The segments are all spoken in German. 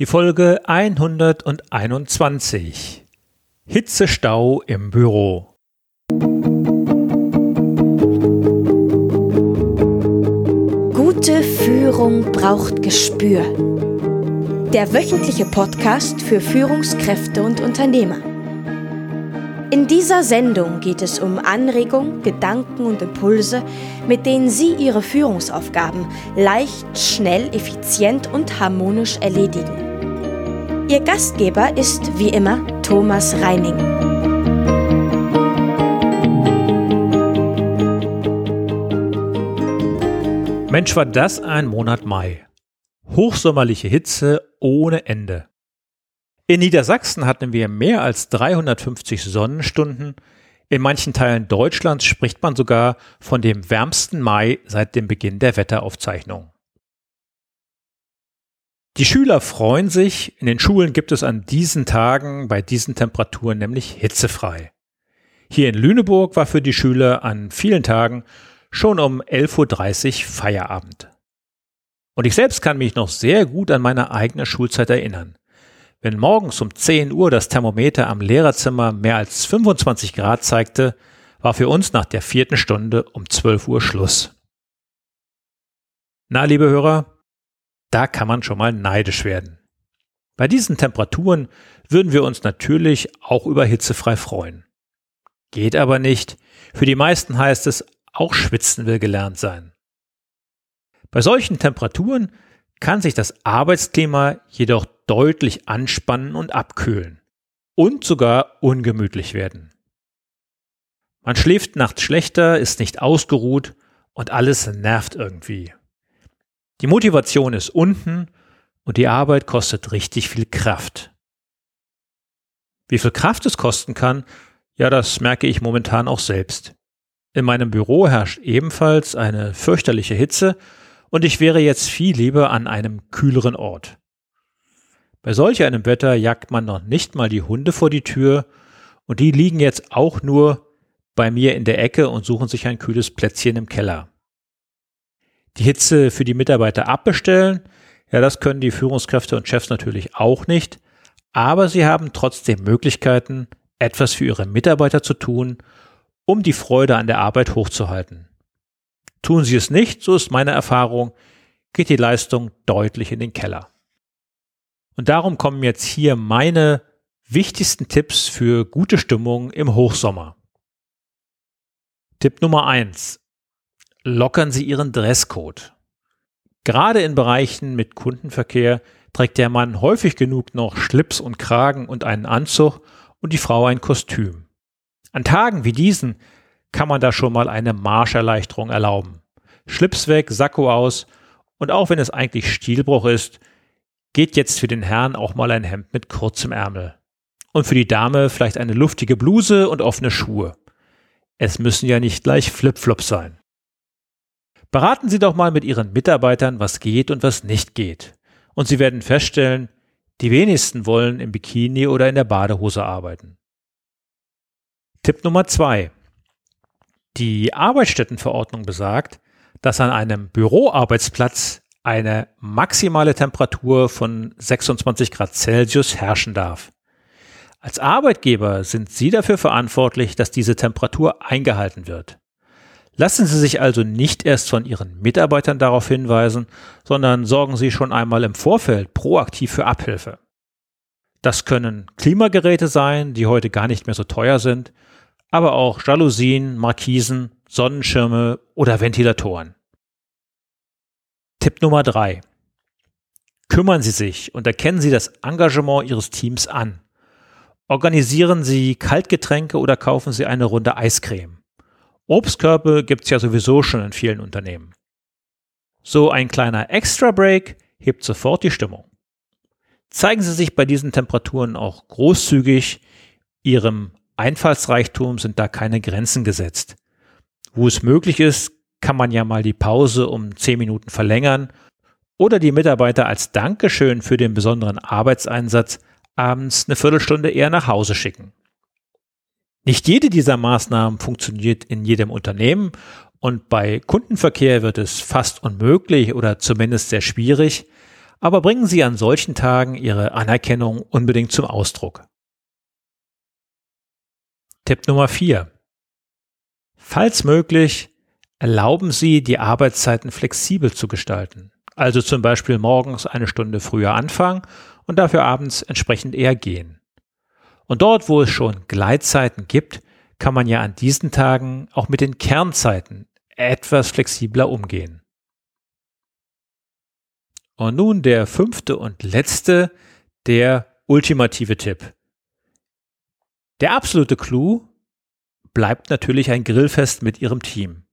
Die Folge 121. Hitzestau im Büro. Gute Führung braucht Gespür. Der wöchentliche Podcast für Führungskräfte und Unternehmer. In dieser Sendung geht es um Anregungen, Gedanken und Impulse, mit denen Sie Ihre Führungsaufgaben leicht, schnell, effizient und harmonisch erledigen. Ihr Gastgeber ist wie immer Thomas Reining. Mensch, war das ein Monat Mai. Hochsommerliche Hitze ohne Ende. In Niedersachsen hatten wir mehr als 350 Sonnenstunden. In manchen Teilen Deutschlands spricht man sogar von dem wärmsten Mai seit dem Beginn der Wetteraufzeichnung. Die Schüler freuen sich, in den Schulen gibt es an diesen Tagen bei diesen Temperaturen nämlich hitzefrei. Hier in Lüneburg war für die Schüler an vielen Tagen schon um 11.30 Uhr Feierabend. Und ich selbst kann mich noch sehr gut an meine eigene Schulzeit erinnern. Wenn morgens um 10 Uhr das Thermometer am Lehrerzimmer mehr als 25 Grad zeigte, war für uns nach der vierten Stunde um 12 Uhr Schluss. Na, liebe Hörer, da kann man schon mal neidisch werden. Bei diesen Temperaturen würden wir uns natürlich auch über hitzefrei freuen. Geht aber nicht. Für die meisten heißt es, auch schwitzen will gelernt sein. Bei solchen Temperaturen kann sich das Arbeitsklima jedoch deutlich anspannen und abkühlen und sogar ungemütlich werden. Man schläft nachts schlechter, ist nicht ausgeruht und alles nervt irgendwie. Die Motivation ist unten und die Arbeit kostet richtig viel Kraft. Wie viel Kraft es kosten kann, ja, das merke ich momentan auch selbst. In meinem Büro herrscht ebenfalls eine fürchterliche Hitze und ich wäre jetzt viel lieber an einem kühleren Ort. Bei solch einem Wetter jagt man noch nicht mal die Hunde vor die Tür und die liegen jetzt auch nur bei mir in der Ecke und suchen sich ein kühles Plätzchen im Keller. Die Hitze für die Mitarbeiter abbestellen, ja, das können die Führungskräfte und Chefs natürlich auch nicht, aber sie haben trotzdem Möglichkeiten, etwas für ihre Mitarbeiter zu tun, um die Freude an der Arbeit hochzuhalten. Tun sie es nicht, so ist meine Erfahrung, geht die Leistung deutlich in den Keller. Und darum kommen jetzt hier meine wichtigsten Tipps für gute Stimmung im Hochsommer. Tipp Nummer eins: Lockern Sie Ihren Dresscode. Gerade in Bereichen mit Kundenverkehr trägt der Mann häufig genug noch Schlips und Kragen und einen Anzug und die Frau ein Kostüm. An Tagen wie diesen kann man da schon mal eine Marscherleichterung erlauben. Schlips weg, Sakko aus und auch wenn es eigentlich Stilbruch ist, geht jetzt für den Herrn auch mal ein Hemd mit kurzem Ärmel. Und für die Dame vielleicht eine luftige Bluse und offene Schuhe. Es müssen ja nicht gleich Flipflops sein. Beraten Sie doch mal mit Ihren Mitarbeitern, was geht und was nicht geht. Und Sie werden feststellen, die wenigsten wollen im Bikini oder in der Badehose arbeiten. Tipp Nummer zwei: Die Arbeitsstättenverordnung besagt, dass an einem Büroarbeitsplatz eine maximale Temperatur von 26 Grad Celsius herrschen darf. Als Arbeitgeber sind Sie dafür verantwortlich, dass diese Temperatur eingehalten wird. Lassen Sie sich also nicht erst von Ihren Mitarbeitern darauf hinweisen, sondern sorgen Sie schon einmal im Vorfeld proaktiv für Abhilfe. Das können Klimageräte sein, die heute gar nicht mehr so teuer sind, aber auch Jalousien, Markisen, Sonnenschirme oder Ventilatoren. Tipp Nummer drei. Kümmern Sie sich und erkennen Sie das Engagement Ihres Teams an. Organisieren Sie Kaltgetränke oder kaufen Sie eine Runde Eiscreme. Obstkörbe gibt es ja sowieso schon in vielen Unternehmen. So ein kleiner Extra-Break hebt sofort die Stimmung. Zeigen Sie sich bei diesen Temperaturen auch großzügig. Ihrem Einfallsreichtum sind da keine Grenzen gesetzt. Wo es möglich ist, kann man ja mal die Pause um 10 Minuten verlängern oder die Mitarbeiter als Dankeschön für den besonderen Arbeitseinsatz abends eine Viertelstunde eher nach Hause schicken. Nicht jede dieser Maßnahmen funktioniert in jedem Unternehmen und bei Kundenverkehr wird es fast unmöglich oder zumindest sehr schwierig, aber bringen Sie an solchen Tagen Ihre Anerkennung unbedingt zum Ausdruck. Tipp Nummer 4. Falls möglich, erlauben Sie, die Arbeitszeiten flexibel zu gestalten. Also zum Beispiel morgens eine Stunde früher anfangen und dafür abends entsprechend eher gehen. Und dort, wo es schon Gleitzeiten gibt, kann man ja an diesen Tagen auch mit den Kernzeiten etwas flexibler umgehen. Und nun der fünfte und letzte, der ultimative Tipp. Der absolute Clou bleibt natürlich ein Grillfest mit Ihrem Team.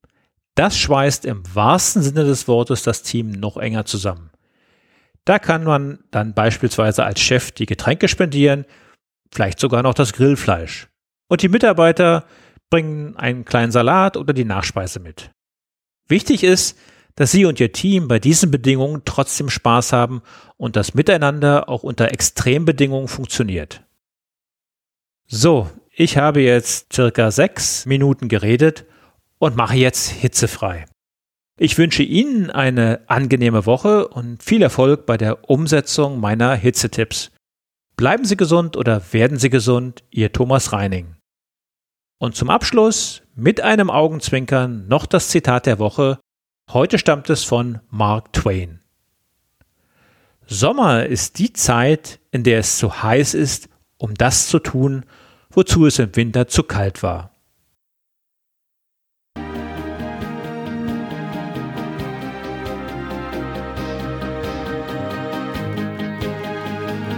Das schweißt im wahrsten Sinne des Wortes das Team noch enger zusammen. Da kann man dann beispielsweise als Chef die Getränke spendieren, vielleicht sogar noch das Grillfleisch. Und die Mitarbeiter bringen einen kleinen Salat oder die Nachspeise mit. Wichtig ist, dass Sie und Ihr Team bei diesen Bedingungen trotzdem Spaß haben und das Miteinander auch unter Extrembedingungen funktioniert. So, ich habe jetzt circa sechs Minuten geredet und mache jetzt hitzefrei. Ich wünsche Ihnen eine angenehme Woche und viel Erfolg bei der Umsetzung meiner Hitzetipps. Bleiben Sie gesund oder werden Sie gesund, Ihr Thomas Reining. Und zum Abschluss mit einem Augenzwinkern noch das Zitat der Woche. Heute stammt es von Mark Twain. Sommer ist die Zeit, in der es zu heiß ist, um das zu tun, wozu es im Winter zu kalt war.